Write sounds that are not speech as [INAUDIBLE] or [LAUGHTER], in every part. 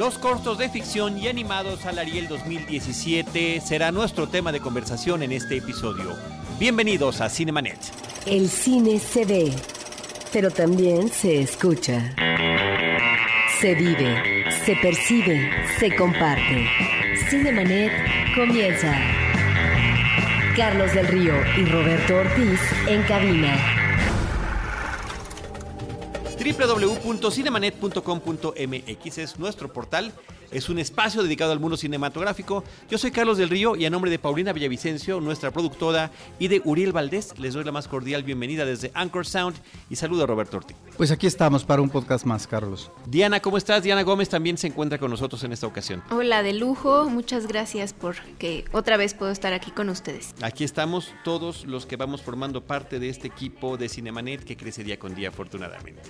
Los cortos de ficción y animados al Ariel 2017 será nuestro tema de conversación en este episodio. Bienvenidos a Cinemanet. El cine se ve, pero también se escucha. Se vive, se percibe, se comparte. Cinemanet comienza. Carlos del Río y Roberto Ortiz en cabina www.cinemanet.com.mx es nuestro portal es un espacio dedicado al mundo cinematográfico. Yo soy Carlos del Río y a nombre de Paulina Villavicencio, nuestra productora, y de Uriel Valdés, les doy la más cordial bienvenida desde Anchor Sound y saludo a Roberto Ortiz. Pues aquí estamos para un podcast más, Carlos. Diana, ¿cómo estás? Diana Gómez también se encuentra con nosotros en esta ocasión. Hola, de lujo. Muchas gracias por que otra vez puedo estar aquí con ustedes. Aquí estamos todos los que vamos formando parte de este equipo de Cinemanet que crece día con día, afortunadamente.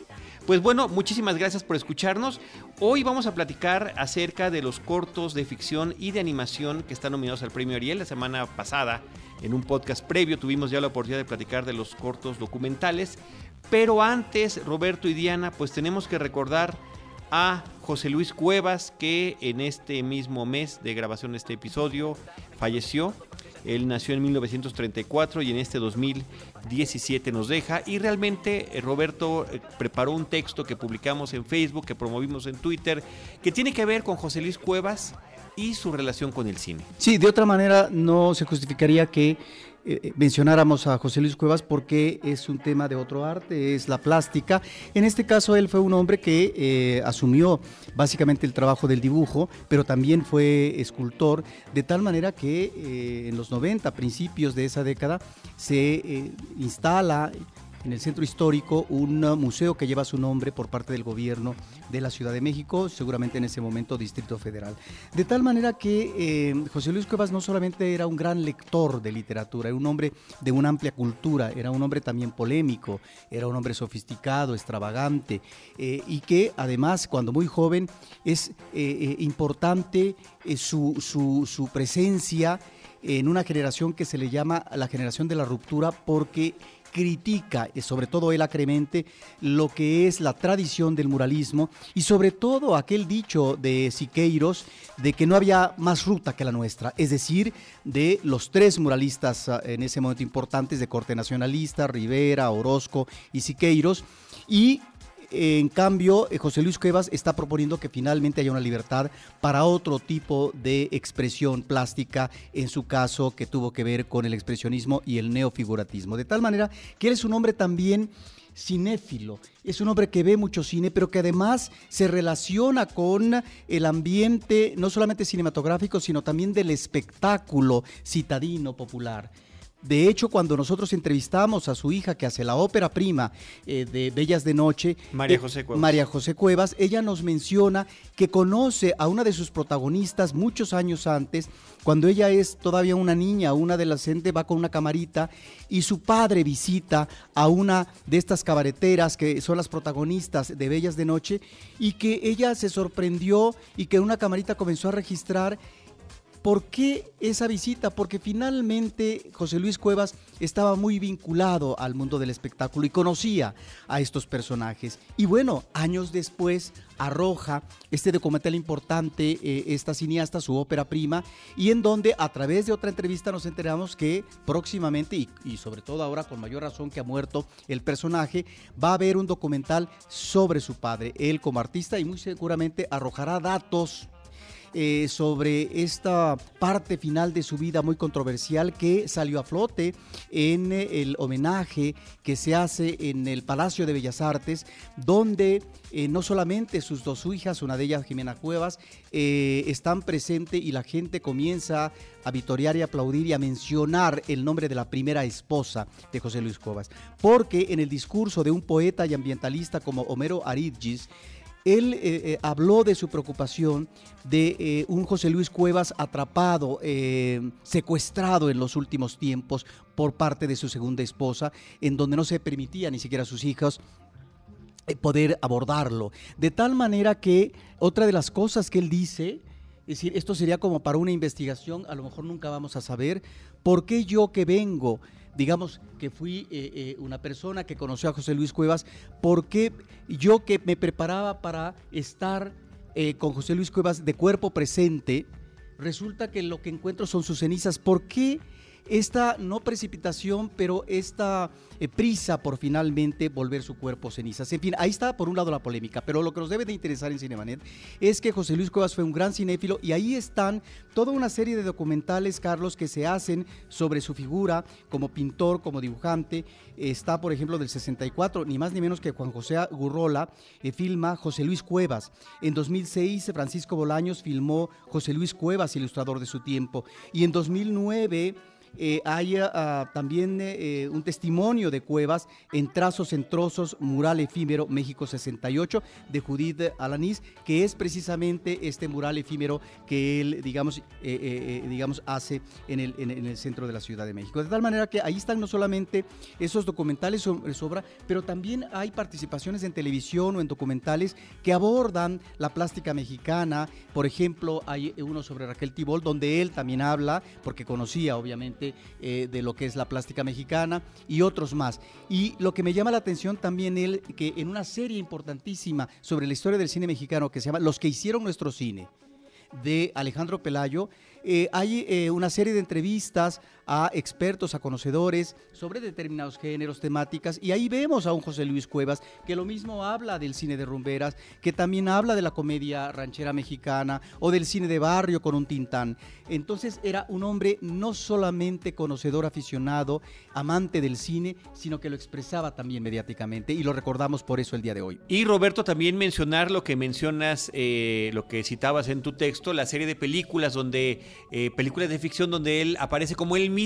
Pues bueno, muchísimas gracias por escucharnos. Hoy vamos a platicar acerca de los cortos de ficción y de animación que están nominados al Premio Ariel. La semana pasada, en un podcast previo, tuvimos ya la oportunidad de platicar de los cortos documentales. Pero antes, Roberto y Diana, pues tenemos que recordar a José Luis Cuevas, que en este mismo mes de grabación de este episodio falleció. Él nació en 1934 y en este 2017 nos deja. Y realmente eh, Roberto eh, preparó un texto que publicamos en Facebook, que promovimos en Twitter, que tiene que ver con José Luis Cuevas y su relación con el cine. Sí, de otra manera no se justificaría que eh, eh, mencionáramos a José Luis Cuevas porque es un tema de otro arte, es la plástica. En este caso él fue un hombre que eh, asumió básicamente el trabajo del dibujo, pero también fue escultor, de tal manera que en los 90, principios de esa década, se instala en el centro histórico un museo que lleva su nombre por parte del gobierno de la Ciudad de México, seguramente en ese momento Distrito Federal. De tal manera que eh, José Luis Cuevas no solamente era un gran lector de literatura, era un hombre de una amplia cultura, era un hombre también polémico, era un hombre sofisticado, extravagante, eh, y que además cuando muy joven es eh, importante su presencia en una generación que se le llama la generación de la ruptura porque critica, sobre todo él acremente, lo que es la tradición del muralismo y sobre todo aquel dicho de Siqueiros de que no había más ruta que la nuestra, es decir, de los tres muralistas ah, en ese momento importantes de corte nacionalista, Rivera, Orozco y Siqueiros, y en cambio, eh, José Luis Cuevas está proponiendo que finalmente haya una libertad para otro tipo de expresión plástica, en su caso que tuvo que ver con el expresionismo y el neofiguratismo. De tal manera que él es un hombre también cinéfilo, es un hombre que ve mucho cine, pero que además se relaciona con el ambiente no solamente cinematográfico, sino también del espectáculo citadino popular. De hecho, cuando nosotros entrevistamos a su hija que hace la ópera prima eh, de Bellas de Noche, María José, Cuevas. María José Cuevas, ella nos menciona que conoce a una de sus protagonistas muchos años antes, cuando ella es todavía una niña, una adolescente, va con una camarita y su padre visita a una de estas cabareteras que son las protagonistas de Bellas de Noche y que ella se sorprendió y que una camarita comenzó a registrar ¿Por qué esa visita? Porque finalmente José Luis Cuevas estaba muy vinculado al mundo del espectáculo y conocía a estos personajes. Y bueno, años después arroja este documental importante, eh, esta cineasta, su ópera prima, y en donde a través de otra entrevista nos enteramos que próximamente, y, y sobre todo ahora con mayor razón que ha muerto el personaje, va a haber un documental sobre su padre, él como artista, y muy seguramente arrojará datos eh, sobre esta parte final de su vida muy controversial que salió a flote en eh, el homenaje que se hace en el Palacio de Bellas Artes, donde eh, no solamente sus dos hijas, una de ellas Jimena Cuevas, están presentes y la gente comienza a vitorear y aplaudir y a mencionar el nombre de la primera esposa de José Luis Cuevas, porque en el discurso de un poeta y ambientalista como Homero Aridgis, él eh, eh, habló de su preocupación de eh, un José Luis Cuevas atrapado, secuestrado en los últimos tiempos por parte de su segunda esposa, en donde no se permitía ni siquiera a sus hijos poder abordarlo. De tal manera que otra de las cosas que él dice, es decir, esto sería como para una investigación, a lo mejor nunca vamos a saber, ¿por qué yo que vengo digamos que fui eh, eh, una persona que conoció a José Luis Cuevas, porque yo que me preparaba para estar eh, con José Luis Cuevas de cuerpo presente, resulta que lo que encuentro son sus cenizas. ¿Por qué esta no precipitación, pero esta eh, prisa por finalmente volver su cuerpo cenizas. En fin, ahí está por un lado la polémica, pero lo que nos debe de interesar en Cinemanet es que José Luis Cuevas fue un gran cinéfilo y ahí están toda una serie de documentales, Carlos, que se hacen sobre su figura como pintor, como dibujante. Está, por ejemplo, del 64, ni más ni menos que Juan José Gurrola, eh, filma José Luis Cuevas. En 2006, Francisco Bolaños filmó José Luis Cuevas, ilustrador de su tiempo. Y en 2009 eh, hay ah, también eh, eh, un testimonio de Cuevas en Trazos en Trozos, Mural Efímero México 68 de Judith Alanís, que es precisamente este mural efímero que él, digamos, digamos hace en el, en, el, centro de la Ciudad de México. De tal manera que ahí están no solamente esos documentales sobre su obra, pero también hay participaciones en televisión o en documentales que abordan la plástica mexicana. Por ejemplo, hay uno sobre Raquel Tibol, donde él también habla, porque conocía obviamente eh, de lo que es la plástica mexicana y otros más. Y lo que me llama la atención también él, que en una serie importantísima sobre la historia del cine mexicano que se llama Los que hicieron nuestro cine, de Alejandro Pelayo, eh, hay eh, una serie de entrevistas a expertos, a conocedores sobre determinados géneros, temáticas, y ahí vemos a un José Luis Cuevas que lo mismo habla del cine de rumberas, que también habla de la comedia ranchera mexicana o del cine de barrio con un tintán. Entonces era un hombre no solamente conocedor, aficionado, amante del cine, sino que lo expresaba también mediáticamente y lo recordamos por eso el día de hoy. Y Roberto, también mencionar lo que mencionas, eh, lo que citabas en tu texto, la serie de películas donde eh, películas de ficción donde él aparece como él mismo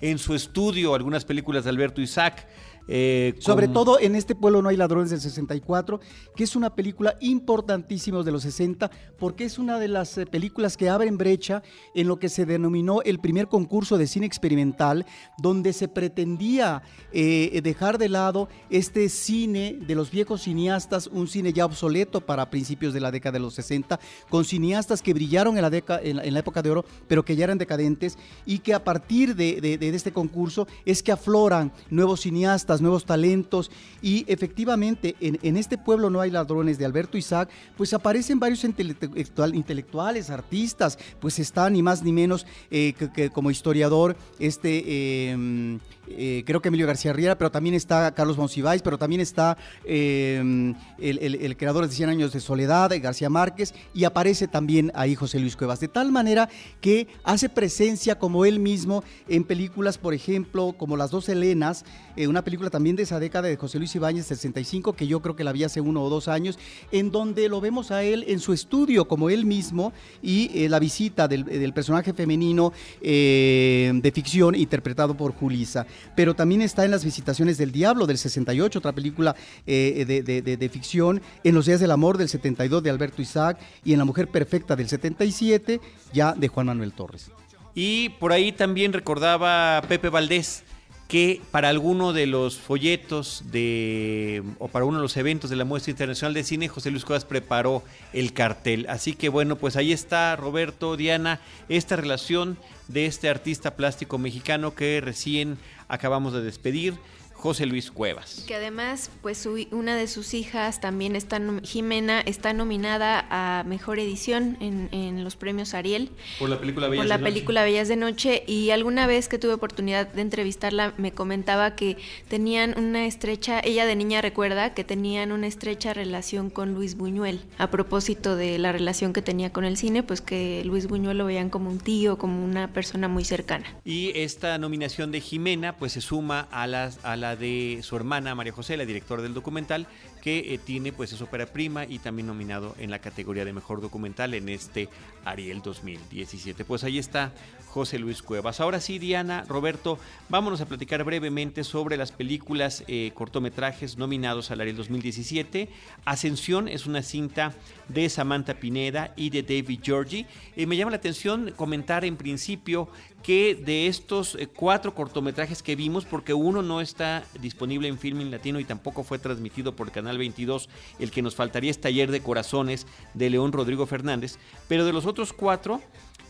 en su estudio, algunas películas de Alberto Isaac. Eh, Sobre todo en este pueblo no hay ladrones del 64, que es una película importantísima de los 60, porque es una de las eh, películas que abren brecha en lo que se denominó el primer concurso de cine experimental, donde se pretendía eh, dejar de lado este cine de los viejos cineastas, un cine ya obsoleto para principios de la década de los 60, con cineastas que brillaron en la, en la, época de oro, pero que ya eran decadentes, y que a partir de, de este concurso es que afloran nuevos cineastas, nuevos talentos. Y efectivamente en, este pueblo no hay ladrones de Alberto Isaac, pues aparecen varios intelectuales, artistas, pues está ni más ni menos eh, que, como historiador este... Em, eh, creo que Emilio García Riera, pero también está Carlos Monsiváis, pero también está em, el, creador de 100 años de soledad, García Márquez, y aparece también ahí José Luis Cuevas, de tal manera que hace presencia como él mismo en películas, por ejemplo, como Las dos Helenas, eh, una película también de esa década de José Luis Ibáñez, 65, que yo creo que la vi hace uno o dos años, en donde lo vemos a él en su estudio como él mismo y eh, la visita del, personaje femenino de ficción interpretado por Julisa pero también está en Las Visitaciones del Diablo del 68, otra película eh, de, ficción, en Los Días del Amor del 72 de Alberto Isaac y en La Mujer Perfecta del 77 ya de Juan Manuel Torres. Y por ahí también recordaba Pepe Valdés que para alguno de los folletos de o para uno de los eventos de la Muestra Internacional de Cine, José Luis Cuevas preparó el cartel. Así que bueno, pues ahí está Roberto, Diana, esta relación de este artista plástico mexicano que recién acabamos de despedir. José Luis Cuevas. Que además, pues una de sus hijas también está, Jimena, está nominada a Mejor Edición en, los premios Ariel. Por la película Bellas Por la película Bellas de Noche. Y alguna vez que tuve oportunidad de entrevistarla, me comentaba que tenían una estrecha, ella de niña recuerda que tenían una estrecha relación con Luis Buñuel. A propósito de la relación que tenía con el cine, pues que Luis Buñuel lo veían como un tío, como una persona muy cercana. Y esta nominación de Jimena, pues se suma a las... A de su hermana María José, la directora del documental, que eh, tiene pues es ópera prima y también nominado en la categoría de mejor documental en este Ariel 2017. Pues ahí está José Luis Cuevas. Ahora sí, Diana, Roberto, vámonos a platicar brevemente sobre las películas eh, cortometrajes nominados al Ariel 2017. Ascensión es una cinta de Samantha Pineda y de David Georgie. Eh, me llama la atención comentar en principio que de estos eh, cuatro cortometrajes que vimos, porque uno no está disponible en Filming Latino y tampoco fue transmitido por Canal 22, el que nos faltaría es Taller de Corazones de León Rodrigo Fernández, pero de los otros cuatro,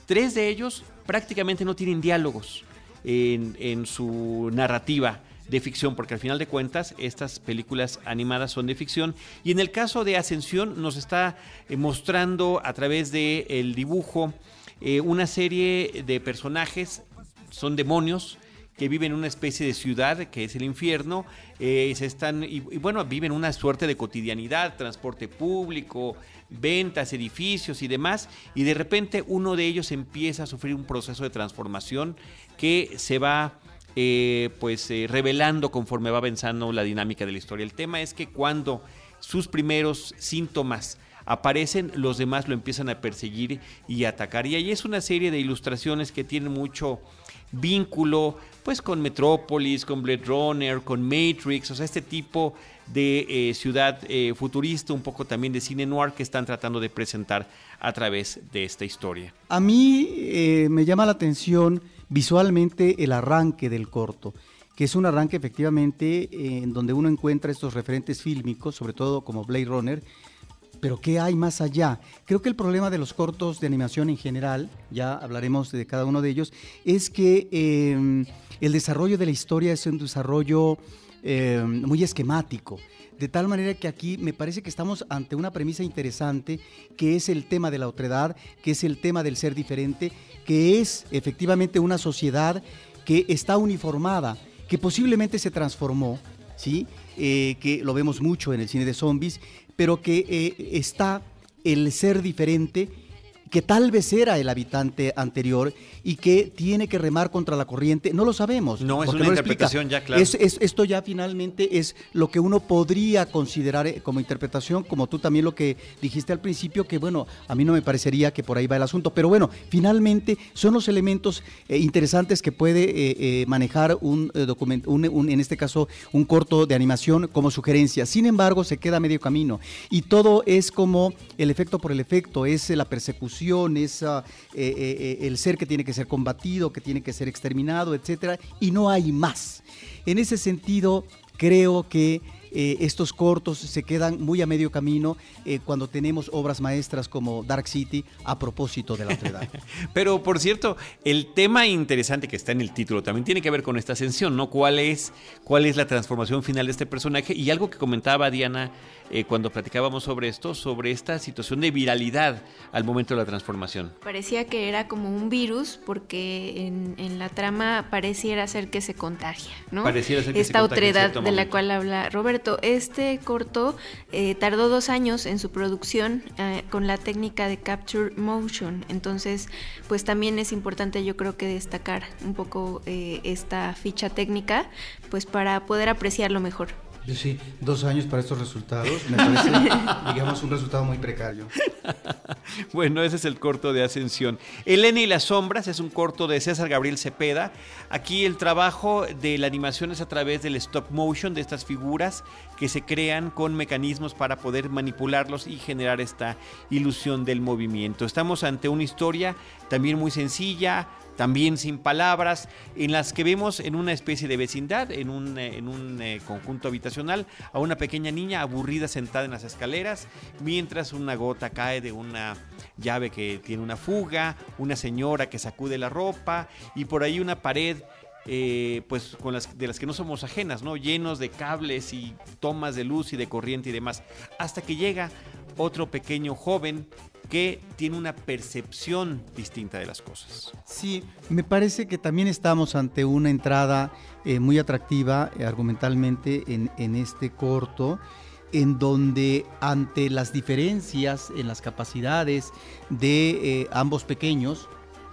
tres de ellos prácticamente no tienen diálogos en, su narrativa. de ficción, porque al final de cuentas estas películas animadas son de ficción. Y en el caso de Ascensión nos está eh, mostrando a través del el dibujo eh, una serie de personajes, son demonios, que viven en una especie de ciudad que es el infierno, eh, se están, y, bueno, viven una suerte de cotidianidad, transporte público, ventas, edificios y demás, y de repente uno de ellos empieza a sufrir un proceso de transformación que se va eh, pues eh, revelando conforme va avanzando la dinámica de la historia. El tema es que cuando sus primeros síntomas aparecen, los demás lo empiezan a perseguir y atacar. Y ahí es una serie de ilustraciones que tienen mucho vínculo pues con Metrópolis, con Blade Runner, con Matrix, o sea, este tipo de eh, ciudad futurista, un poco también de cine noir que están tratando de presentar a través de esta historia. A mí me llama la atención visualmente el arranque del corto, que es un arranque efectivamente eh, en donde uno encuentra estos referentes fílmicos, sobre todo como Blade Runner, pero ¿qué hay más allá? Creo que el problema de los cortos de animación en general, ya hablaremos de cada uno de ellos, es que em, el desarrollo de la historia es un desarrollo em, muy esquemático. De tal manera que aquí me parece que estamos ante una premisa interesante, que es el tema de la otredad, que es el tema del ser diferente, que es efectivamente una sociedad que está uniformada, que posiblemente se transformó, ¿sí? Eh, que lo vemos mucho en el cine de zombies, pero que eh, está el ser diferente que tal vez era el habitante anterior y que tiene que remar contra la corriente, no lo sabemos. No, es una interpretación ya clara. esto ya finalmente es lo que uno podría considerar eh, como interpretación, como tú también lo que dijiste al principio, que bueno, a mí no me parecería que por ahí va el asunto, pero bueno, finalmente son los elementos eh, interesantes que puede eh, manejar un documento, un, en este caso un corto de animación como sugerencia. Sin embargo, se queda medio camino y todo es como el efecto por el efecto, es la persecución es eh, eh, eh, el ser que tiene que ser combatido, que tiene que ser exterminado, etcétera, y no hay más. En ese sentido, creo que eh, estos cortos se quedan muy a medio camino eh, cuando tenemos obras maestras como Dark City a propósito de la otredad. [LAUGHS] Pero por cierto, el tema interesante que está en el título también tiene que ver con esta ascensión, ¿no? ¿Cuál es, cuál es la transformación final de este personaje? Y algo que comentaba Diana eh, cuando platicábamos sobre esto, sobre esta situación de viralidad al momento de la transformación. Parecía que era como un virus porque en, la trama pareciera ser que se contagia, ¿no? Pareciera ser que esta otredad de la cual habla Roberto este corto eh, tardó dos años en su producción eh, con la técnica de Capture Motion. Entonces, pues también es importante yo creo que destacar un poco eh, esta ficha técnica, pues para poder apreciarlo mejor. Sí, dos años para estos resultados. Me parece, [LAUGHS] digamos, un resultado muy precario. [LAUGHS] bueno, ese es el corto de Ascensión. Elena y las sombras es un corto de César Gabriel Cepeda. Aquí el trabajo de la animación es a través del stop motion, de estas figuras que se crean con mecanismos para poder manipularlos y generar esta ilusión del movimiento. Estamos ante una historia también muy sencilla, también sin palabras, en las que vemos en una especie de vecindad, en un, eh, en un eh, conjunto habitacional, a una pequeña niña aburrida sentada en las escaleras, mientras una gota cae de una llave que tiene una fuga, una señora que sacude la ropa y por ahí una pared eh, pues con las de las que no somos ajenas, ¿no? Llenos de cables y tomas de luz y de corriente y demás. Hasta que llega otro pequeño joven que tiene una percepción distinta de las cosas. Sí, me parece que también estamos ante una entrada eh, muy atractiva eh, argumentalmente en, este corto en donde ante las diferencias en las capacidades de eh, ambos pequeños,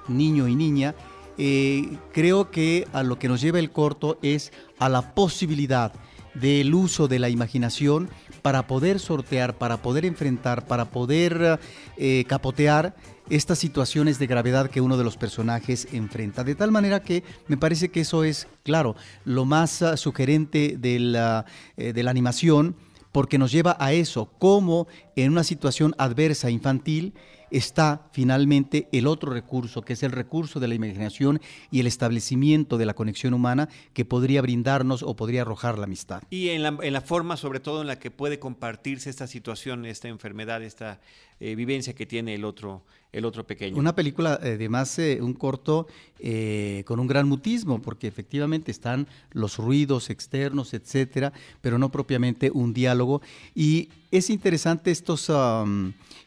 niño y niña, creo que a lo que nos lleva el corto es a la posibilidad del uso de la imaginación para poder sortear, para poder enfrentar, para poder eh, capotear estas situaciones de gravedad que uno de los personajes enfrenta. De tal manera que me parece que eso es, claro, lo más ah, sugerente de la, eh, de la animación porque nos lleva a eso, cómo en una situación adversa infantil está finalmente el otro recurso, que es el recurso de la imaginación y el establecimiento de la conexión humana que podría brindarnos o podría arrojar la amistad. Y en la, en la forma, sobre todo, en la que puede compartirse esta situación, esta enfermedad, esta eh, vivencia que tiene el otro, el otro pequeño. Una película, además, eh, un corto eh, con un gran mutismo, porque efectivamente están los ruidos externos, etcétera, pero no propiamente un diálogo. Y es interesante estos,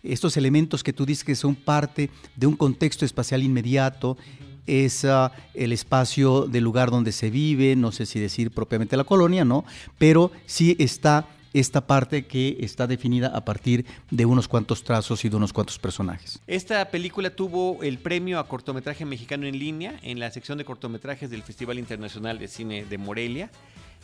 estos elementos que tú dices que son parte de un contexto espacial inmediato, es uh, el espacio del lugar donde se vive, no sé si decir propiamente la colonia, ¿no? Pero sí está esta parte que está definida a partir de unos cuantos trazos y de unos cuantos personajes. Esta película tuvo el premio a cortometraje mexicano en línea en la sección de cortometrajes del Festival Internacional de Cine de Morelia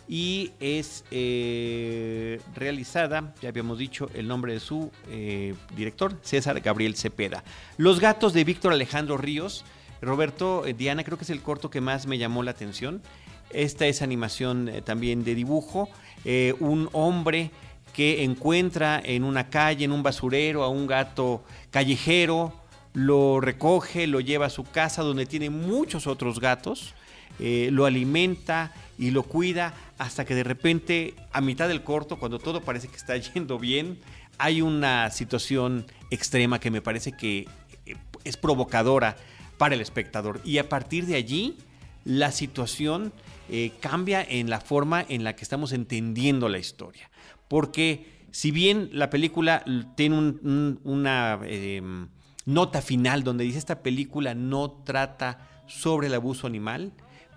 y es eh, realizada, ya habíamos dicho el nombre de su eh, director, César Gabriel Cepeda. Los gatos de Víctor Alejandro Ríos. Roberto, eh, Diana, creo que es el corto que más me llamó la atención. Esta es animación también de dibujo. Un hombre que encuentra en una calle, en un basurero, a un gato callejero, lo recoge, lo lleva a su casa donde tiene muchos otros gatos, lo alimenta y lo cuida hasta que de repente, a mitad del corto, cuando todo parece que está [LAUGHS] yendo bien, hay una situación extrema que me parece que eh, es provocadora para el espectador. Y a partir de allí, la situación eh, cambia en la forma en la que estamos entendiendo la historia. Porque si bien la película tiene una em, nota final donde dice esta película no trata sobre el abuso animal,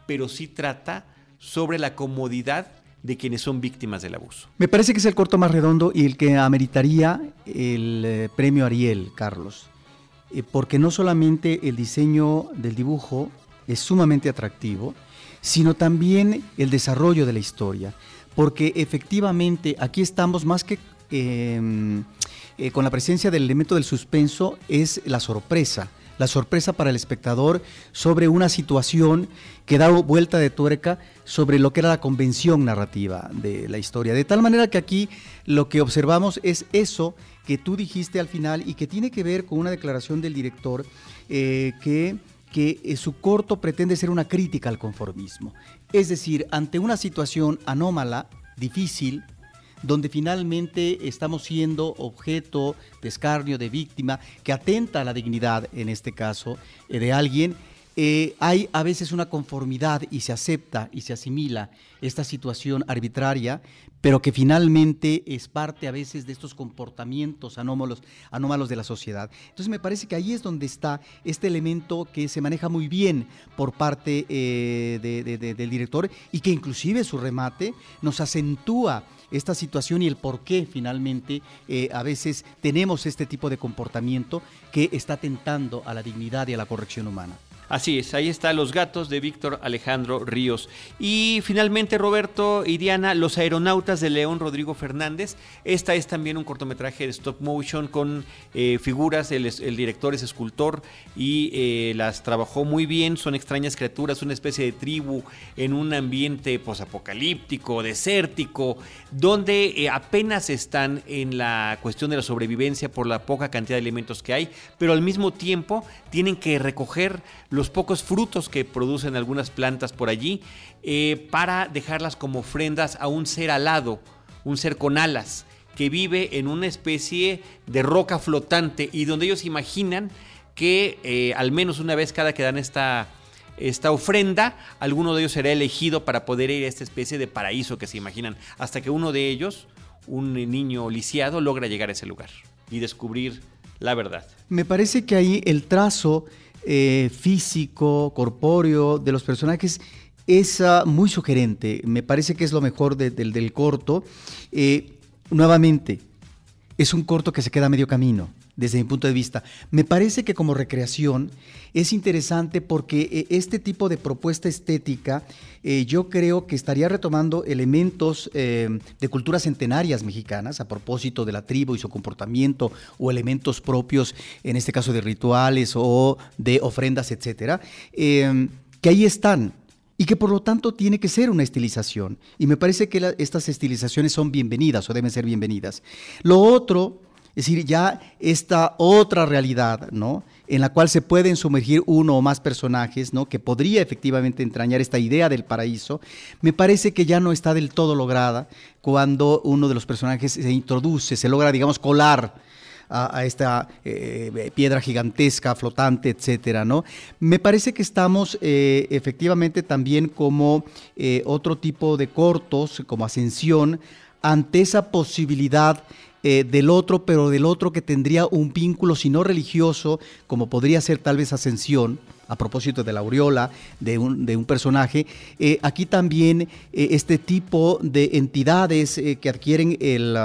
pero sí trata sobre la comodidad de quienes son víctimas del abuso. Me parece que es el corto más redondo y el que ameritaría el eh, premio Ariel, Carlos, eh, porque no solamente el diseño del dibujo es sumamente atractivo, sino también el desarrollo de la historia, porque efectivamente aquí estamos más que em, eh, con la presencia del elemento del suspenso, es la sorpresa la sorpresa para el espectador sobre una situación que da vuelta de tuerca sobre lo que era la convención narrativa de la historia. De tal manera que aquí lo que observamos es eso que tú dijiste al final y que tiene que ver con una declaración del director eh, que que eh, su corto pretende ser una crítica al conformismo. Es decir, ante una situación anómala, difícil, donde finalmente estamos siendo objeto de escarnio, de víctima, que atenta a la dignidad, en este caso, eh, de alguien, eh, hay a veces una conformidad y se acepta y se asimila esta situación arbitraria, pero que finalmente es parte a veces de estos comportamientos anómalos, de la sociedad. Entonces me parece que ahí es donde está este elemento que se maneja muy bien por parte eh, del director y que inclusive su remate nos acentúa esta situación y el por qué finalmente eh, a veces tenemos este tipo de comportamiento que está tentando a la dignidad y a la corrección humana. Así es, ahí está Los Gatos de Víctor Alejandro Ríos. Y finalmente, Roberto y Diana, Los Aeronautas de León Rodrigo Fernández. Esta es también un cortometraje de stop motion con eh, figuras, el, director es escultor y eh, las trabajó muy bien. Son extrañas criaturas, una especie de tribu en un ambiente posapocalíptico, desértico, donde eh, apenas están en la cuestión de la sobrevivencia por la poca cantidad de elementos que hay, pero al mismo tiempo tienen que recoger los pocos frutos que producen algunas plantas por allí eh, para dejarlas como ofrendas a un ser alado, un ser con alas, que vive en una especie de roca flotante y donde ellos imaginan que eh, al menos una vez cada que dan esta, esta ofrenda, alguno de ellos será elegido para poder ir a esta especie de paraíso que se imaginan, hasta que uno de ellos, un niño lisiado, logra llegar a ese lugar y descubrir la verdad. Me parece que ahí el trazo eh, físico, corpóreo de los personajes es muy sugerente. Me parece que es lo mejor del corto. Eh, nuevamente, es un corto que se queda a medio camino desde mi punto de vista. Me parece que como recreación es interesante porque eh, este tipo de propuesta estética eh, yo creo que estaría retomando elementos eh, de culturas centenarias mexicanas a propósito de la tribu y su comportamiento o elementos propios, en este caso de rituales o de ofrendas, etcétera, que ahí están y que por lo tanto tiene que ser una estilización. Y me parece que estas estilizaciones son bienvenidas o deben ser bienvenidas. Lo otro Es decir, ya esta otra realidad, ¿no? En la cual se pueden sumergir uno o más personajes, ¿no? Que podría efectivamente entrañar esta idea del paraíso, me parece que ya no está del todo lograda cuando uno de los personajes se introduce, se logra, digamos, colar a, esta eh, piedra gigantesca, flotante, etcétera, ¿no? Me parece que estamos eh, efectivamente también como eh, otro tipo de cortos, como Ascensión, ante esa posibilidad eh, del otro, pero del otro que tendría un vínculo, si no religioso, como podría ser tal vez Ascensión, a propósito de la aureola de un, de un personaje, eh, aquí también eh, este tipo de entidades que adquieren el,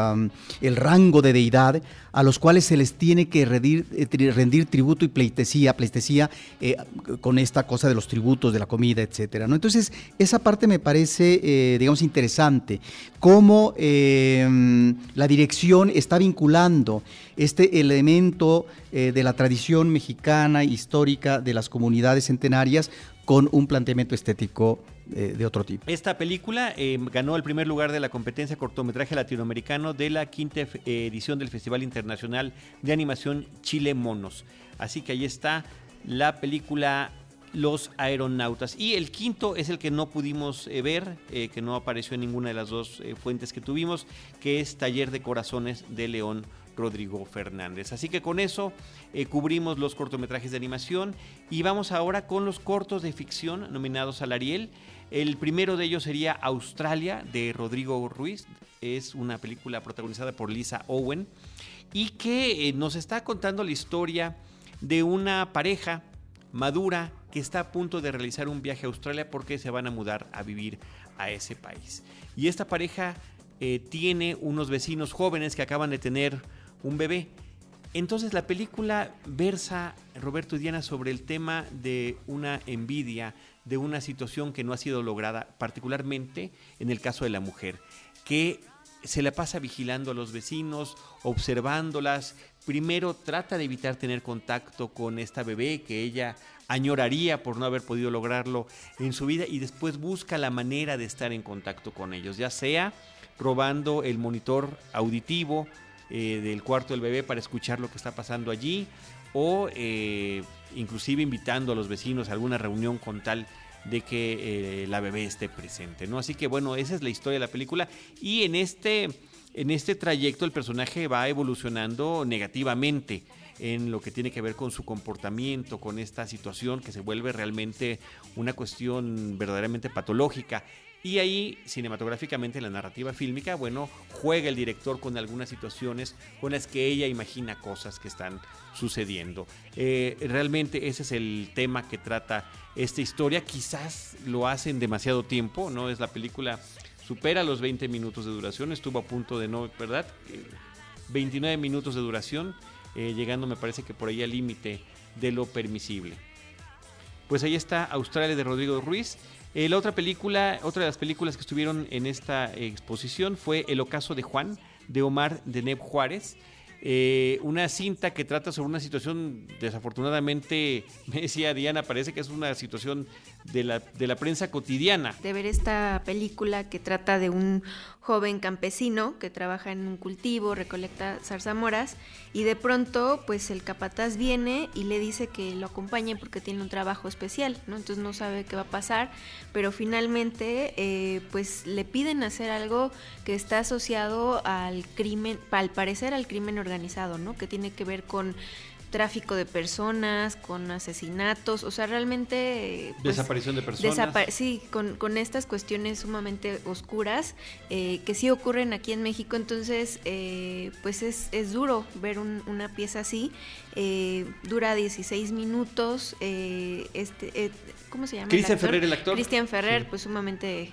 el rango de deidad a los cuales se les tiene que rendir, eh, rendir tributo y pleitesía, pleitesía eh, con esta cosa de los tributos, de la comida, etcétera. ¿no? Entonces, esa parte me parece, eh, digamos, interesante, cómo la dirección está vinculando este elemento de la tradición mexicana histórica de las comunidades centenarias con un planteamiento estético eh, de otro tipo. Esta película eh, ganó el primer lugar de la competencia cortometraje latinoamericano de la quinta eh, edición del Festival Internacional de Animación Chile Monos. Así que ahí está la película Los Aeronautas. Y el quinto es el que no pudimos ver, que no apareció en ninguna de las dos fuentes que tuvimos, que es Taller de Corazones de León Rodrigo Fernández. Así que con eso cubrimos los cortometrajes de animación y vamos ahora con los cortos de ficción nominados al Ariel. El primero de ellos sería Australia, de Rodrigo Ruiz. Es una película protagonizada por Lisa Owen y que eh, nos está contando la historia de una pareja madura que está a punto de realizar un viaje a Australia porque se van a mudar a vivir a ese país. Y esta pareja eh, tiene unos vecinos jóvenes que acaban de tener un bebé. Entonces la película versa, Roberto y Diana, sobre el tema de una envidia, de una situación que no ha sido lograda, particularmente en el caso de la mujer, que se la pasa vigilando a los vecinos, observándolas. Primero trata de evitar tener contacto con esta bebé que ella añoraría por no haber podido lograrlo en su vida y después busca la manera de estar en contacto con ellos, ya sea probando el monitor auditivo eh, del cuarto del bebé para escuchar lo que está pasando allí o eh, inclusive invitando a los vecinos a alguna reunión con tal de que eh, la bebé esté presente, ¿no? Así que bueno, esa es la historia de la película y en este, en este trayecto el personaje va evolucionando negativamente en lo que tiene que ver con su comportamiento, con esta situación que se vuelve realmente una cuestión verdaderamente patológica. Y ahí, cinematográficamente, en la narrativa fílmica, bueno, juega el director con algunas situaciones con las que ella imagina cosas que están sucediendo. Eh, realmente ese es el tema que trata esta historia. Quizás lo hacen demasiado tiempo, ¿no? Es la película, supera los 20 minutos de duración, estuvo a punto de no, ¿verdad? 29 minutos de duración, eh, llegando me parece que por ahí al límite de lo permisible. Pues ahí está Australia de Rodrigo Ruiz. Eh, la otra película, otra de las películas que estuvieron en esta exposición fue El ocaso de Juan, de Omar de Neb Juárez. Eh, una cinta que trata sobre una situación, desafortunadamente, [LAUGHS] me decía Diana, parece que es una situación de la, de la prensa cotidiana. De ver esta película que trata de un joven campesino que trabaja en un cultivo, recolecta zarzamoras y de pronto pues el capataz viene y le dice que lo acompañe porque tiene un trabajo especial, ¿no? Entonces no sabe qué va a pasar, pero finalmente eh, pues le piden hacer algo que está asociado al crimen, al parecer al crimen organizado, ¿no? Que tiene que ver con tráfico de personas, con asesinatos, o sea, realmente... Pues, Desaparición de personas. sí, con, con, estas cuestiones sumamente oscuras eh, que sí ocurren aquí en México, entonces, eh, pues es, es, duro ver una pieza así, eh, dura 16 minutos, este, ¿cómo se llama? Cristian Ferrer, el actor. Cristian Ferrer, pues sumamente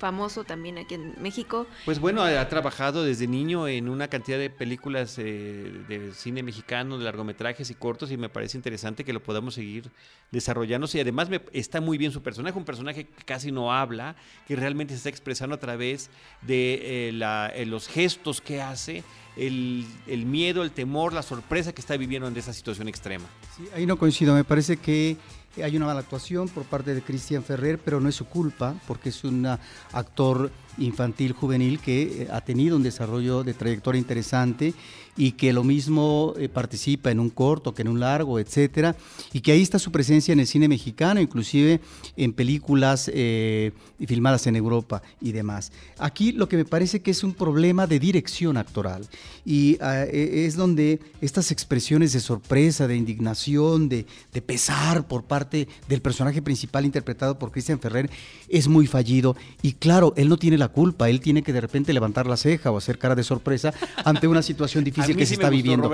famoso también aquí en México. Pues bueno, ha, trabajado desde niño en una cantidad de películas eh, de cine mexicano, de largometrajes y cortos, y me parece interesante que lo podamos seguir desarrollándose. Y además me, está muy bien su personaje, un personaje que casi no habla, que realmente se está expresando a través de eh, eh, los gestos que hace. El, el, miedo, el temor, la sorpresa que está viviendo en esa situación extrema. Sí, ahí no coincido, me parece que hay una mala actuación por parte de Cristian Ferrer, pero no es su culpa, porque es un actor infantil juvenil que ha tenido un desarrollo de trayectoria interesante y que lo mismo eh, participa en un corto que en un largo, etcétera, y que ahí está su presencia en el cine mexicano, inclusive en películas eh, filmadas en Europa y demás. Aquí lo que me parece que es un problema de dirección actoral y ah, e, es donde estas expresiones de sorpresa, de indignación, de, de pesar por parte del personaje principal interpretado por Cristian Ferrer es muy fallido y claro, él no tiene la culpa, él tiene que de repente levantar la ceja o hacer cara de sorpresa ante una situación [LAUGHS] difícil que se está viviendo.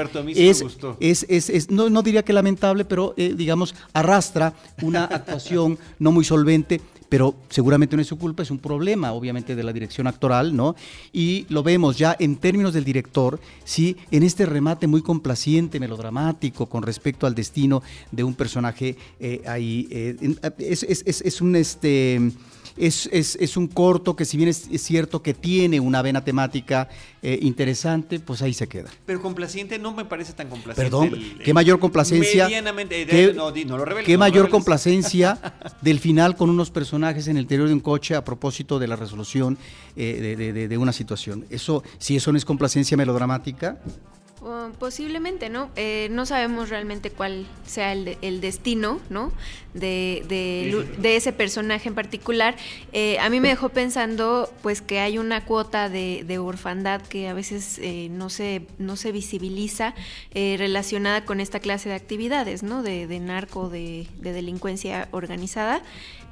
es, no, no, diría que lamentable, pero eh, digamos, arrastra una actuación [LAUGHS] no muy solvente pero seguramente no es su culpa, es un problema, obviamente, de la dirección actoral, ¿no? Y lo vemos ya en términos del director, sí, en este remate muy complaciente, melodramático, con respecto al destino de un personaje eh, ahí. Eh, es, es, es, un este es, es, es, un corto que si bien es, cierto que tiene una vena temática eh, interesante, pues ahí se queda. Pero complaciente no me parece tan complaciente. Perdón, qué mayor complacencia. Medianamente, qué, no, no lo reveles, qué mayor complacencia [LAUGHS] del final con unos personajes en el interior de un coche a propósito de la resolución eh, de, de, de, una situación. Eso, si eso no es complacencia melodramática, posiblemente, ¿no? Eh, no sabemos realmente cuál sea el, destino, ¿no? De, de, ese personaje en particular. Eh, a mí me dejó pensando, pues, que hay una cuota de, orfandad que a veces eh, no, se, no se visibiliza relacionada con esta clase de actividades, ¿no? De, narco, de, delincuencia organizada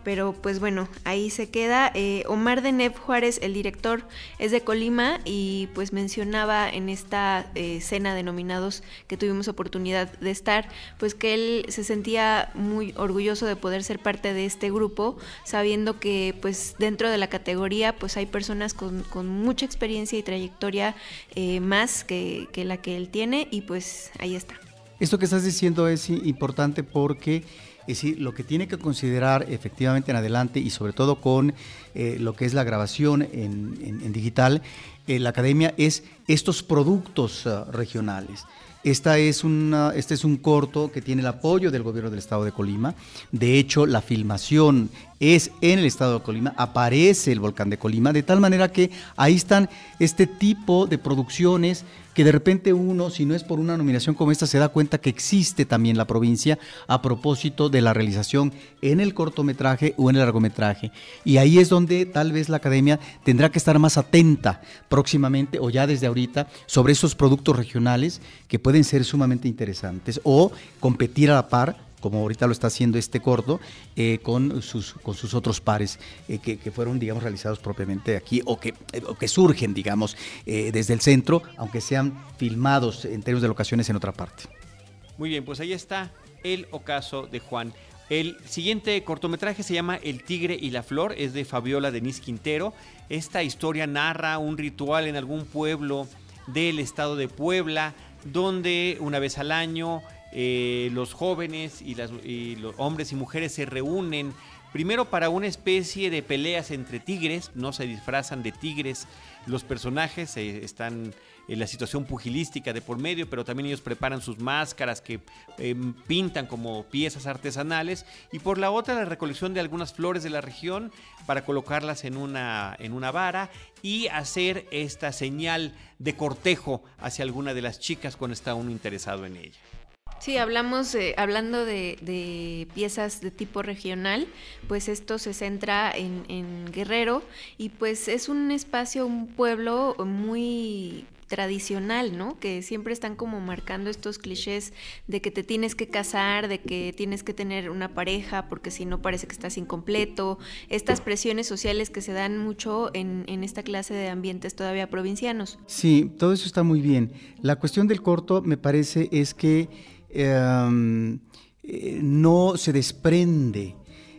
pero pues bueno, ahí se queda. Eh, Omar de Neb Juárez, el director, es de Colima y pues mencionaba en esta eh, cena de nominados que tuvimos oportunidad de estar, pues que él se sentía muy orgulloso de poder ser parte de este grupo, sabiendo que pues dentro de la categoría pues hay personas con, mucha experiencia y trayectoria eh, más que la que él tiene y pues ahí está. Esto que estás diciendo es importante porque es decir, lo que tiene que considerar efectivamente en adelante y sobre todo con eh, lo que es la grabación en, digital, eh, la academia es estos productos ah, regionales. Esta es una, este es un corto que tiene el apoyo del gobierno del estado de Colima. De hecho, la filmación es en el estado de Colima, aparece el volcán de Colima, de tal manera que ahí están este tipo de producciones que de repente uno, si no es por una nominación como esta, se da cuenta que existe también la provincia a propósito de la realización en el cortometraje o en el largometraje. Y ahí es donde tal vez la academia tendrá que estar más atenta próximamente o ya desde ahorita sobre esos productos regionales que pueden ser sumamente interesantes o competir a la par como ahorita lo está haciendo este corto, eh, con, sus, con sus otros pares eh, que, fueron, digamos, realizados propiamente aquí o que, que surgen, digamos, eh, desde el centro, aunque sean filmados en términos de locaciones en otra parte. Muy bien, pues ahí está el ocaso de Juan. El siguiente cortometraje se llama El Tigre y la Flor, es de Fabiola Denis Quintero. Esta historia narra un ritual en algún pueblo del estado de Puebla, donde una vez al año eh, los jóvenes y, las, los hombres y mujeres se reúnen primero para una especie de peleas entre tigres, no se disfrazan de tigres los personajes, eh, están en la situación pugilística de por medio, pero también ellos preparan sus máscaras que em, pintan como piezas artesanales y por la otra la recolección de algunas flores de la región para colocarlas en una, en una vara y hacer esta señal de cortejo hacia alguna de las chicas cuando está uno interesado en ella. Sí, hablamos, hablando de, piezas de tipo regional, pues esto se centra en, Guerrero y pues es un espacio, un pueblo muy tradicional, ¿no? Que siempre están como marcando estos clichés de que te tienes que casar, de que tienes que tener una pareja, porque si no parece que estás incompleto, estas presiones sociales que se dan mucho en, en esta clase de ambientes todavía provincianos. Sí, todo eso está muy bien. La cuestión del corto, me parece, es que eh, no se desprende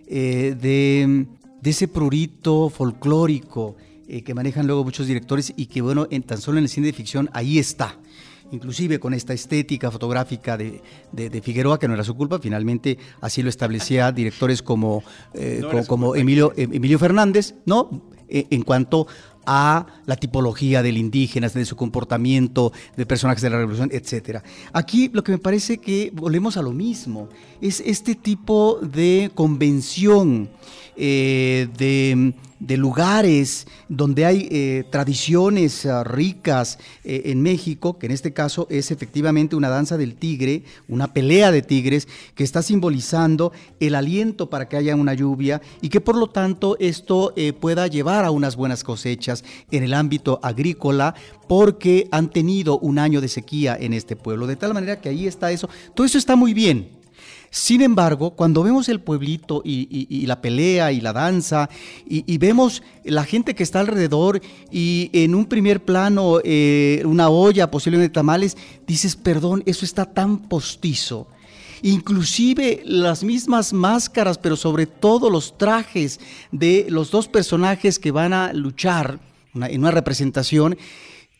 eh, de, ese prurito folclórico eh, que manejan luego muchos directores y que, bueno, en, tan solo en el cine de ficción ahí está. Inclusive con esta estética fotográfica de, Figueroa, que no era su culpa, finalmente así lo establecía directores como, como, Emilio, Emilio Fernández, ¿no? en cuanto a la tipología del indígena, de su comportamiento, de personajes de la revolución, etc. Aquí lo que me parece que volvemos a lo mismo, es este tipo de convención, eh, de lugares donde hay eh, tradiciones ah, ricas eh, en México, que en este caso es efectivamente una danza del tigre, una pelea de tigres, que está simbolizando el aliento para que haya una lluvia y que por lo tanto esto eh, pueda llevar a unas buenas cosechas en el ámbito agrícola, porque han tenido un año de sequía en este pueblo, de tal manera que ahí está eso. Todo eso está muy bien, sin embargo, cuando vemos el pueblito y, la pelea y la danza y, vemos la gente que está alrededor y en un primer plano eh, una olla, posiblemente tamales, dices, perdón, eso está tan postizo. Inclusive las mismas máscaras, pero sobre todo los trajes de los dos personajes que van a luchar en una representación,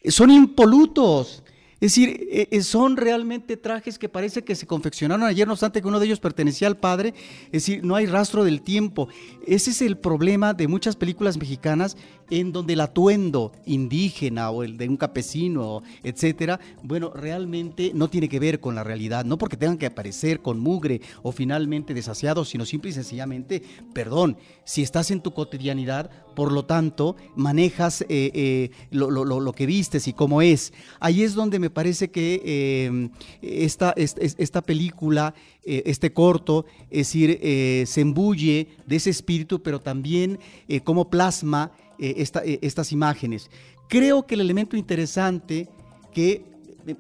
son impolutos es decir, e, e, son realmente trajes que parece que se confeccionaron ayer, no obstante que uno de ellos pertenecía al padre. Es decir, no hay rastro del tiempo. Ese es el problema de muchas películas mexicanas en donde el atuendo indígena o el de un campesino, etcétera, bueno, realmente no tiene que ver con la realidad. No porque tengan que aparecer con mugre o finalmente desasiados, sino simple y sencillamente, perdón, si estás en tu cotidianidad, por lo tanto, manejas eh, eh, lo, que vistes y cómo es. Ahí es donde me parece que eh, esta, esta, película, este corto, es decir, se embulle de ese espíritu, pero también como plasma estas imágenes. Creo que el elemento interesante que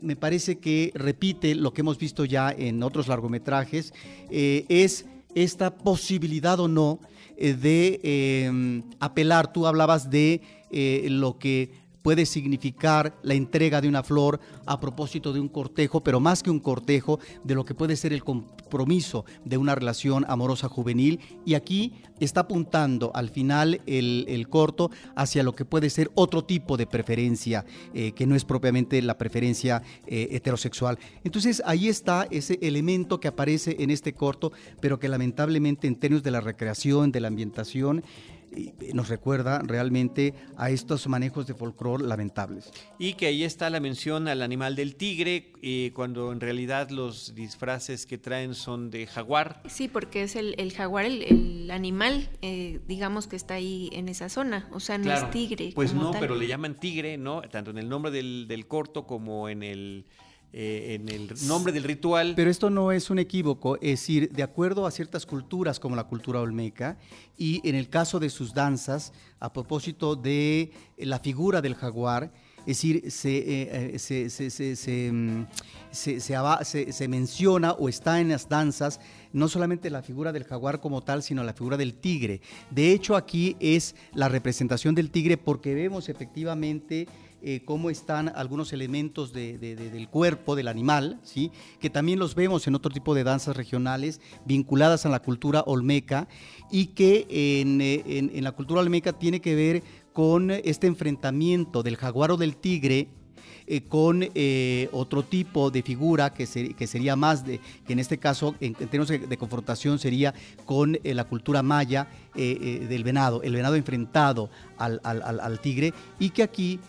me parece que repite lo que hemos visto ya en otros largometrajes, es esta posibilidad o no eh, de apelar, tú hablabas de eh, lo que puede significar la entrega de una flor a propósito de un cortejo, pero más que un cortejo, de lo que puede ser el compromiso de una relación amorosa juvenil. Y aquí está apuntando al final el, corto hacia lo que puede ser otro tipo de preferencia, eh, que no es propiamente la preferencia eh, heterosexual. Entonces ahí está ese elemento que aparece en este corto, pero que lamentablemente en términos de la recreación, de la ambientación, nos recuerda realmente a estos manejos de folclore lamentables. Y que ahí está la mención al animal del tigre, eh, cuando en realidad los disfraces que traen son de jaguar. Sí, porque es el, jaguar el, animal, eh, digamos que está ahí en esa zona, o sea, no es tigre. Pues no, pero le llaman tigre, ¿no? Tanto en el nombre del, del corto como en el eh, en el nombre del ritual. Pero esto no es un equívoco, es decir, de acuerdo a ciertas culturas como la cultura olmeca y en el caso de sus danzas, a propósito de la figura del jaguar, es decir, se, mm, se, se, menciona o está en las danzas no solamente la figura del jaguar como tal, sino la figura del tigre. De hecho, aquí es la representación del tigre porque vemos efectivamente eh, cómo están algunos elementos del cuerpo del animal, ¿sí? que también los vemos en otro tipo de danzas regionales vinculadas a la cultura olmeca y que en, eh, en la cultura olmeca tiene que ver con este enfrentamiento del jaguar o del tigre eh, con eh, otro tipo de figura que, que, sería más de, que en este caso, en, términos de, confrontación, sería con eh, la cultura maya del venado, el venado enfrentado al, al tigre, y que aquí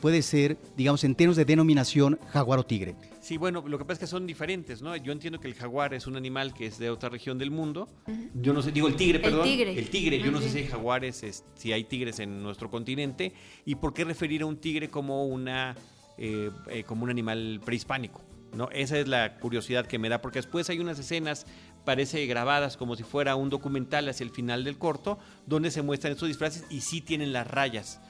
puede ser, digamos, en términos de denominación, jaguar o tigre. Sí, bueno, lo que pasa es que son diferentes, ¿no? Yo entiendo que el jaguar es un animal que es de otra región del mundo. Yo no sé, digo el tigre, perdón. El tigre. El tigre. Yo no sé si hay jaguares, si hay tigres en nuestro continente. ¿Y por qué referir a un tigre como una eh, eh, como un animal prehispánico. ¿no? Esa es la curiosidad que me da, porque después hay unas escenas, parece grabadas como si fuera un documental hacia el final del corto, donde se muestran estos disfraces y sí tienen las rayas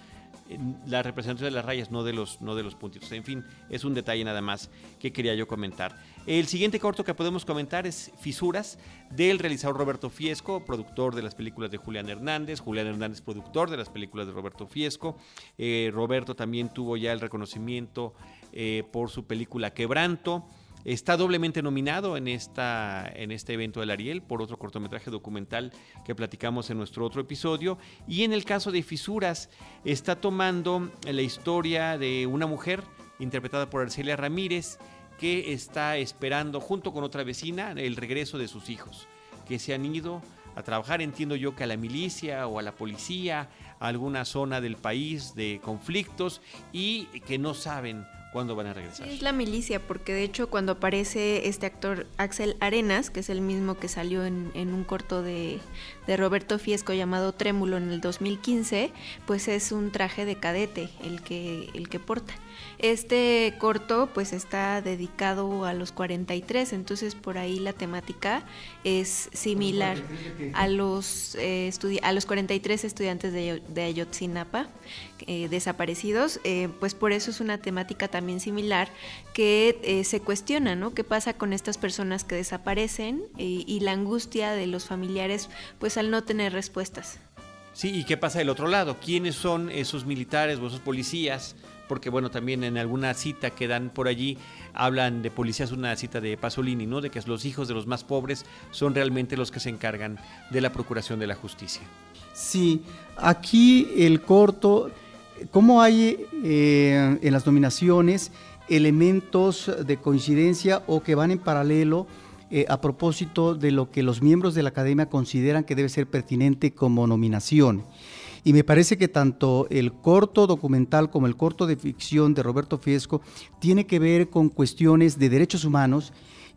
la representación de las rayas, no de los, no de los puntitos. En fin, es un detalle nada más que quería yo comentar. El siguiente corto que podemos comentar es Fisuras, del realizador Roberto Fiesco, productor de las películas de Julián Hernández. Julián Hernández, productor de las películas de Roberto Fiesco. Eh, Roberto también tuvo ya el reconocimiento eh, por su película Quebranto. Está doblemente nominado en, esta, en este evento del Ariel por otro cortometraje documental que platicamos en nuestro otro episodio. Y en el caso de Fisuras, está tomando la historia de una mujer interpretada por Arcelia Ramírez que está esperando junto con otra vecina el regreso de sus hijos, que se han ido a trabajar, entiendo yo que a la milicia o a la policía, a alguna zona del país de conflictos y que no saben ¿Cuándo van a regresar? es la milicia, porque de hecho cuando aparece este actor Axel Arenas, que es el mismo que salió en, un corto de, Roberto Fiesco llamado Trémulo en el 2015, pues es un traje de cadete el que, el que porta. Este corto pues está dedicado a los 43, entonces por ahí la temática es similar a los, eh, a los 43 estudiantes de, de Ayotzinapa eh, desaparecidos, eh, pues por eso es una temática también similar que se cuestiona, ¿no? ¿Qué pasa con estas personas que desaparecen y la angustia de los familiares pues al no tener respuestas? Sí, ¿y qué pasa del otro lado? ¿Quiénes son esos militares o esos policías? porque bueno, también en alguna cita que dan por allí hablan de policías, una cita de Pasolini, ¿no? De que los hijos de los más pobres son realmente los que se encargan de la procuración de la justicia. Sí, aquí el corto, ¿cómo hay eh, en las nominaciones elementos de coincidencia o que van en paralelo? Eh, a propósito de lo que los miembros de la academia consideran que debe ser pertinente como nominación. Y me parece que tanto el corto documental como el corto de ficción de Roberto Fiesco tiene que ver con cuestiones de derechos humanos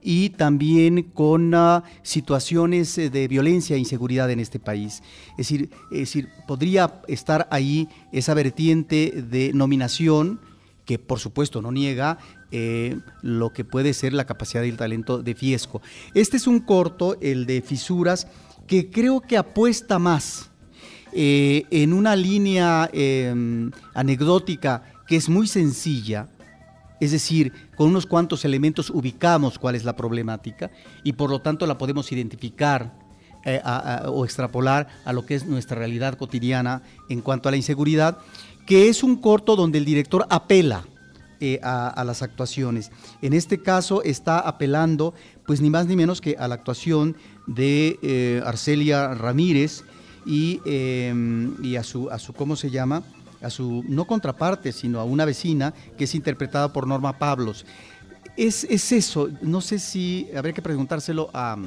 y también con ah, situaciones eh, de violencia e inseguridad en este país. Es decir, es decir, podría estar ahí esa vertiente de nominación que por supuesto no niega eh, lo que puede ser la capacidad y el talento de Fiesco. Este es un corto, el de Fisuras, que creo que apuesta más eh, en una línea em, anecdótica que es muy sencilla, es decir, con unos cuantos elementos ubicamos cuál es la problemática y por lo tanto la podemos identificar eh, o extrapolar a lo que es nuestra realidad cotidiana en cuanto a la inseguridad, que es un corto donde el director apela eh, a, las actuaciones. En este caso está apelando, pues ni más ni menos que a la actuación de Arcelia Ramírez, Em, y, a, su, a su, ¿cómo se llama? A su, no contraparte, sino a una vecina que es interpretada por Norma Pablos. Es, eso, no sé si habría que preguntárselo a,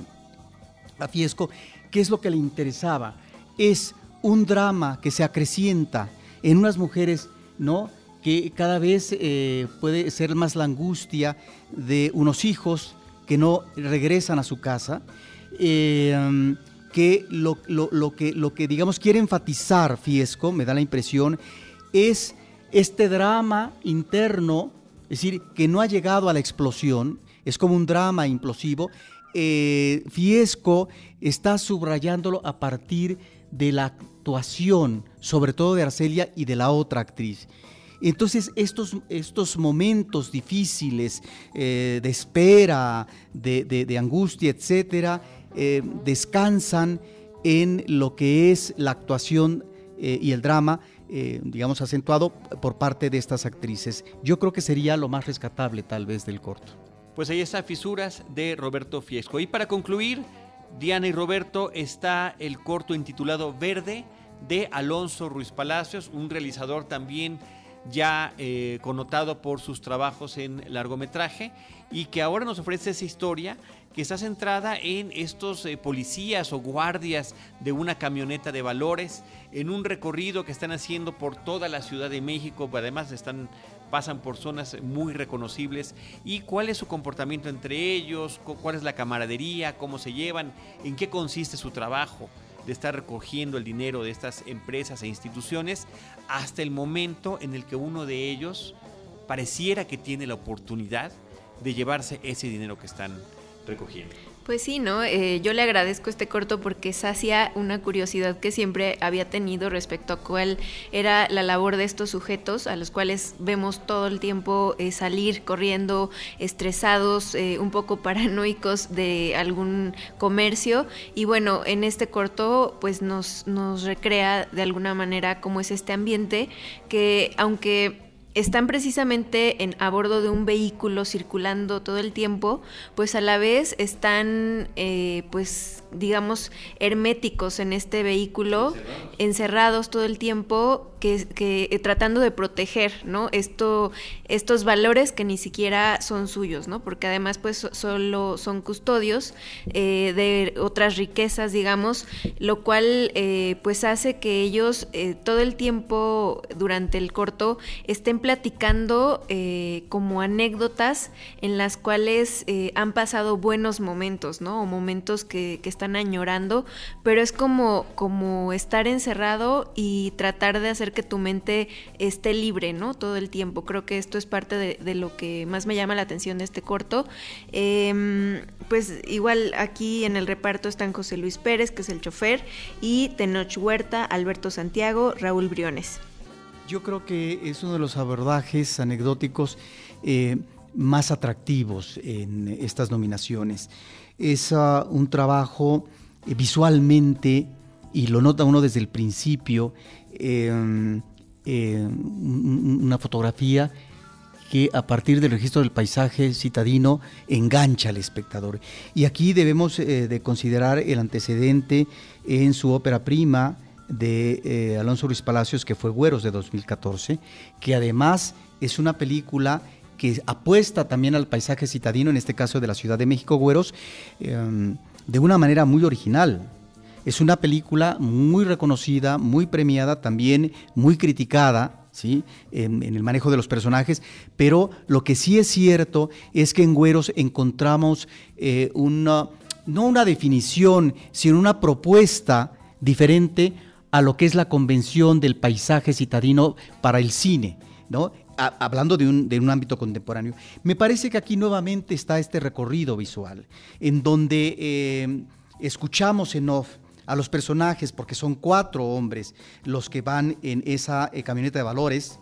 a Fiesco, qué es lo que le interesaba. Es un drama que se acrecienta en unas mujeres, ¿no? que cada vez eh, puede ser más la angustia de unos hijos que no regresan a su casa, eh, que lo, que lo que digamos quiere enfatizar Fiesco, me da la impresión, es este drama interno, es decir, que no ha llegado a la explosión, es como un drama implosivo. Eh, Fiesco está subrayándolo a partir de la actuación, sobre todo de Arcelia y de la otra actriz. Entonces, estos, estos momentos difíciles eh, de espera, de, de angustia, etcétera, eh, descansan en lo que es la actuación y el drama, eh, digamos, acentuado por parte de estas actrices. Yo creo que sería lo más rescatable tal vez del corto. Pues ahí está Fisuras de Roberto Fiesco. Y para concluir, Diana y Roberto, está el corto intitulado Verde de Alonso Ruiz Palacios, un realizador también ya connotado por sus trabajos en largometraje y que ahora nos ofrece esa historia que está centrada en estos eh, policías o guardias de una camioneta de valores, en un recorrido que están haciendo por toda la Ciudad de México, además están pasan por zonas muy reconocibles. Y cuál es su comportamiento entre ellos, cuál es la camaradería, cómo se llevan, en qué consiste su trabajo de estar recogiendo el dinero de estas empresas e instituciones hasta el momento en el que uno de ellos pareciera que tiene la oportunidad de llevarse ese dinero que están Pues sí, ¿no? Eh, yo le agradezco este corto porque sacia una curiosidad que siempre había tenido respecto a cuál era la labor de estos sujetos a los cuales vemos todo el tiempo eh, salir corriendo, estresados, eh, un poco [LAUGHS] paranoicos de algún comercio. Y bueno, en este corto pues nos, nos recrea de alguna manera cómo es este ambiente que aunque están precisamente en, a bordo de un vehículo circulando todo el tiempo, pues a la vez están, eh, pues digamos, herméticos en este vehículo, encerrados. todo el tiempo que, eh, tratando de proteger, ¿no? Esto, estos valores que ni siquiera son suyos, ¿no? Porque además, pues, solo son custodios eh, de otras riquezas, digamos, lo cual, eh, pues, hace que ellos todo el tiempo durante el corto estén platicando como anécdotas en las cuales han pasado buenos momentos, ¿no? O momentos que, que están añorando, pero es como, como estar encerrado y tratar de hacer que tu mente esté libre, ¿no? Todo el tiempo. Creo que esto es parte de, lo que más me llama la atención de este corto. Em, pues igual aquí en el reparto están José Luis Pérez, que es el chofer, y Tenoch Huerta, Alberto Santiago, Raúl Briones. Yo creo que es uno de los abordajes anecdóticos eh, más atractivos en estas nominaciones. Es ah, un trabajo eh, visualmente, y lo nota uno desde el principio, em, em, una fotografía que a partir del registro del paisaje citadino engancha al espectador. Y aquí debemos eh, de considerar el antecedente en su ópera prima de eh, Alonso Luis Palacios, que fue Güeros de 2014, que además es una película que apuesta también al paisaje citadino, en este caso de la Ciudad de México, Güeros, em, de una manera muy original. Es una película muy reconocida, muy premiada, también muy criticada, ¿sí? En, el manejo de los personajes, pero lo que sí es cierto es que en Güeros encontramos eh, una, no una definición, sino una propuesta diferente a lo que es la convención del paisaje citadino para el cine. ¿no? hablando de un, ámbito contemporáneo. Me parece que aquí nuevamente está este recorrido visual, en donde eh, escuchamos en off a los personajes, porque son cuatro hombres los que van en esa eh, camioneta de valores,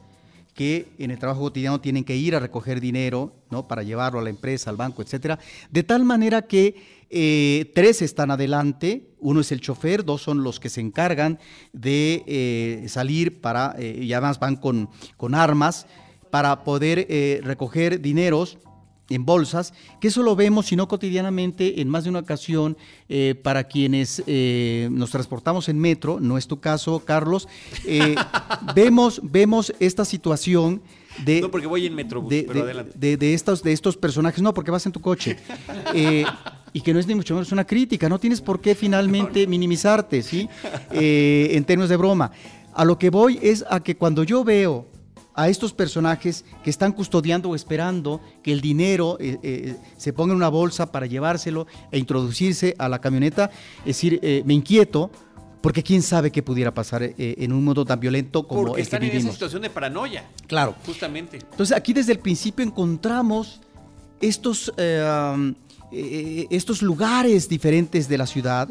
que en el trabajo cotidiano tienen que ir a recoger dinero, ¿no? Para llevarlo a la empresa, al banco, etcétera. De tal manera que eh, tres están adelante, uno es el chofer, dos son los que se encargan de salir para, y además van con, con armas, para poder eh, recoger dineros en bolsas, que eso lo vemos, si no cotidianamente, en más de una ocasión, eh, para quienes eh, nos transportamos en metro, no es tu caso, Carlos, [LAUGHS] vemos, vemos esta situación de... No, porque voy en metrobús, de, pero de, De, estos, de estos personajes, no, porque vas en tu coche. y que no es ni mucho menos una crítica, no tienes por qué finalmente minimizarte, ¿sí? en términos de broma. A lo que voy es a que cuando yo veo a estos personajes que están custodiando o esperando que el dinero eh, eh, se ponga en una bolsa para llevárselo e introducirse a la camioneta. Es decir, eh, me inquieto porque quién sabe qué pudiera pasar en un mundo tan violento como porque este están en esa situación de paranoia. Claro. Justamente. Entonces aquí desde el principio encontramos estos, estos lugares diferentes de la ciudad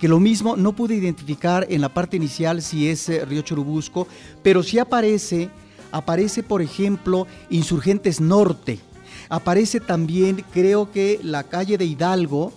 que lo mismo no pude identificar en la parte inicial si es Río Churubusco, pero sí aparece aparece, por ejemplo, Insurgentes Norte. Aparece también, creo que la calle de Hidalgo,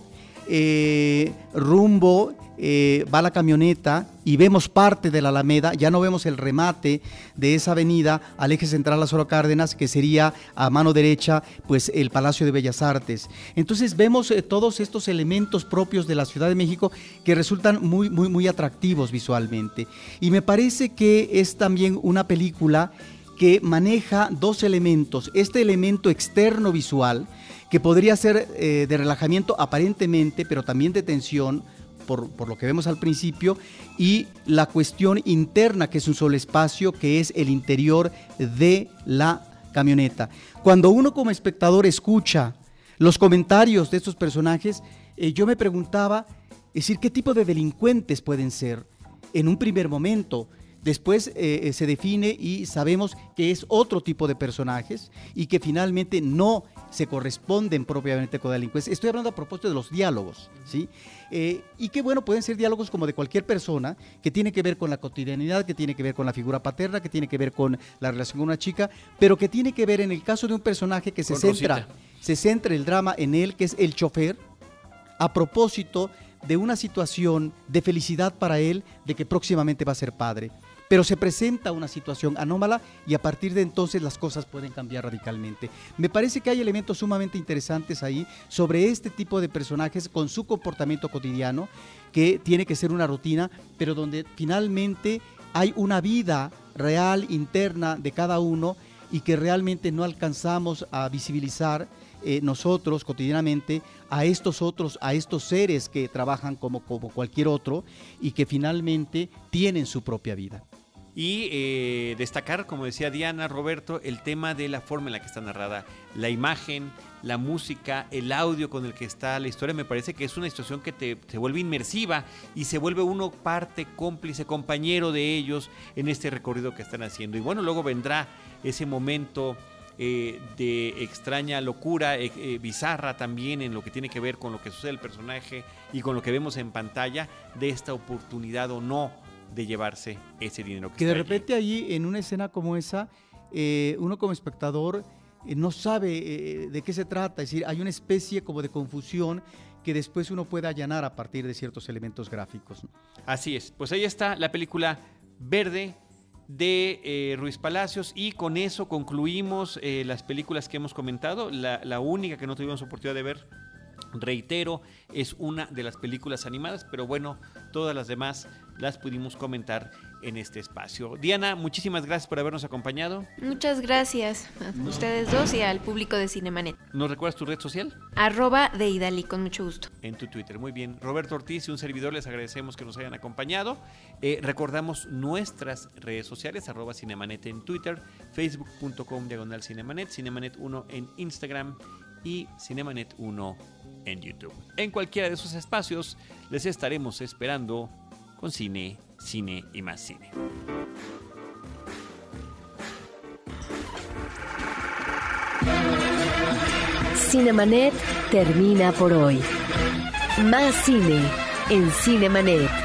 eh, rumbo eh, va la camioneta y vemos parte de la Alameda, ya no vemos el remate de esa avenida al eje central Lázaro Cárdenas, que sería a mano derecha, pues el Palacio de Bellas Artes. Entonces vemos eh, todos estos elementos propios de la Ciudad de México que resultan muy, muy, muy atractivos visualmente. Y me parece que es también una película que maneja dos elementos. Este elemento externo visual, que podría ser eh, de relajamiento aparentemente, pero también de tensión, por, por, lo que vemos al principio, y la cuestión interna, que es un solo espacio, que es el interior de la camioneta. Cuando uno como espectador escucha los comentarios de estos personajes, eh, yo me preguntaba, es decir, ¿qué tipo de delincuentes pueden ser? En un primer momento, Después eh, eh, se define y sabemos que es otro tipo de personajes y que finalmente no se corresponden propiamente con la delincuencia. Estoy hablando a propósito de los diálogos, ¿sí? Eh, y que bueno, pueden ser diálogos como de cualquier persona, que tiene que ver con la cotidianidad, que tiene que ver con la figura paterna, que tiene que ver con la relación con una chica, pero que tiene que ver en el caso de un personaje que se centra, se centra el drama en él, que es el chofer, a propósito de una situación de felicidad para él de que próximamente va a ser padre pero se presenta una situación anómala y a partir de entonces las cosas pueden cambiar radicalmente. Me parece que hay elementos sumamente interesantes ahí sobre este tipo de personajes con su comportamiento cotidiano, que tiene que ser una rutina, pero donde finalmente hay una vida real, interna de cada uno y que realmente no alcanzamos a visibilizar eh, nosotros cotidianamente a estos otros, a estos seres que trabajan como, como cualquier otro y que finalmente tienen su propia vida. Y eh, destacar, como decía Diana, Roberto, el tema de la forma en la que está narrada la imagen, la música, el audio con el que está la historia. Me parece que es una situación que te, se vuelve inmersiva y se vuelve uno parte, cómplice, compañero de ellos en este recorrido que están haciendo. Y bueno, luego vendrá ese momento eh, de extraña locura, eh, eh, bizarra también en lo que tiene que ver con lo que sucede el personaje y con lo que vemos en pantalla de esta oportunidad o no de llevarse ese dinero. Que, que de repente allí. en una escena como esa, uno como espectador no sabe de qué se trata, es decir, hay una especie como de confusión que después uno puede allanar a partir de ciertos elementos gráficos. Así es, pues ahí está la película Verde de eh, Ruiz Palacios y con eso concluimos eh, las películas que hemos comentado. La, la, única que no tuvimos oportunidad de ver, reitero, es una de las películas animadas, pero bueno, todas las demás las pudimos comentar en este espacio. Diana, muchísimas gracias por habernos acompañado. Muchas gracias a ustedes dos y al público de Cinemanet. ¿Nos recuerdas tu red social? Arroba de Idali, con mucho gusto. En tu Twitter, muy bien. Roberto Ortiz y un servidor les agradecemos que nos hayan acompañado. Eh, recordamos nuestras redes sociales, arroba Cinemanet en Twitter, facebook.com diagonal Cinemanet, Cinemanet 1 en Instagram y Cinemanet 1 en YouTube. En cualquiera de esos espacios les estaremos esperando con cine, cine y más cine. Cinemanet termina por hoy. Más cine en Cinemanet.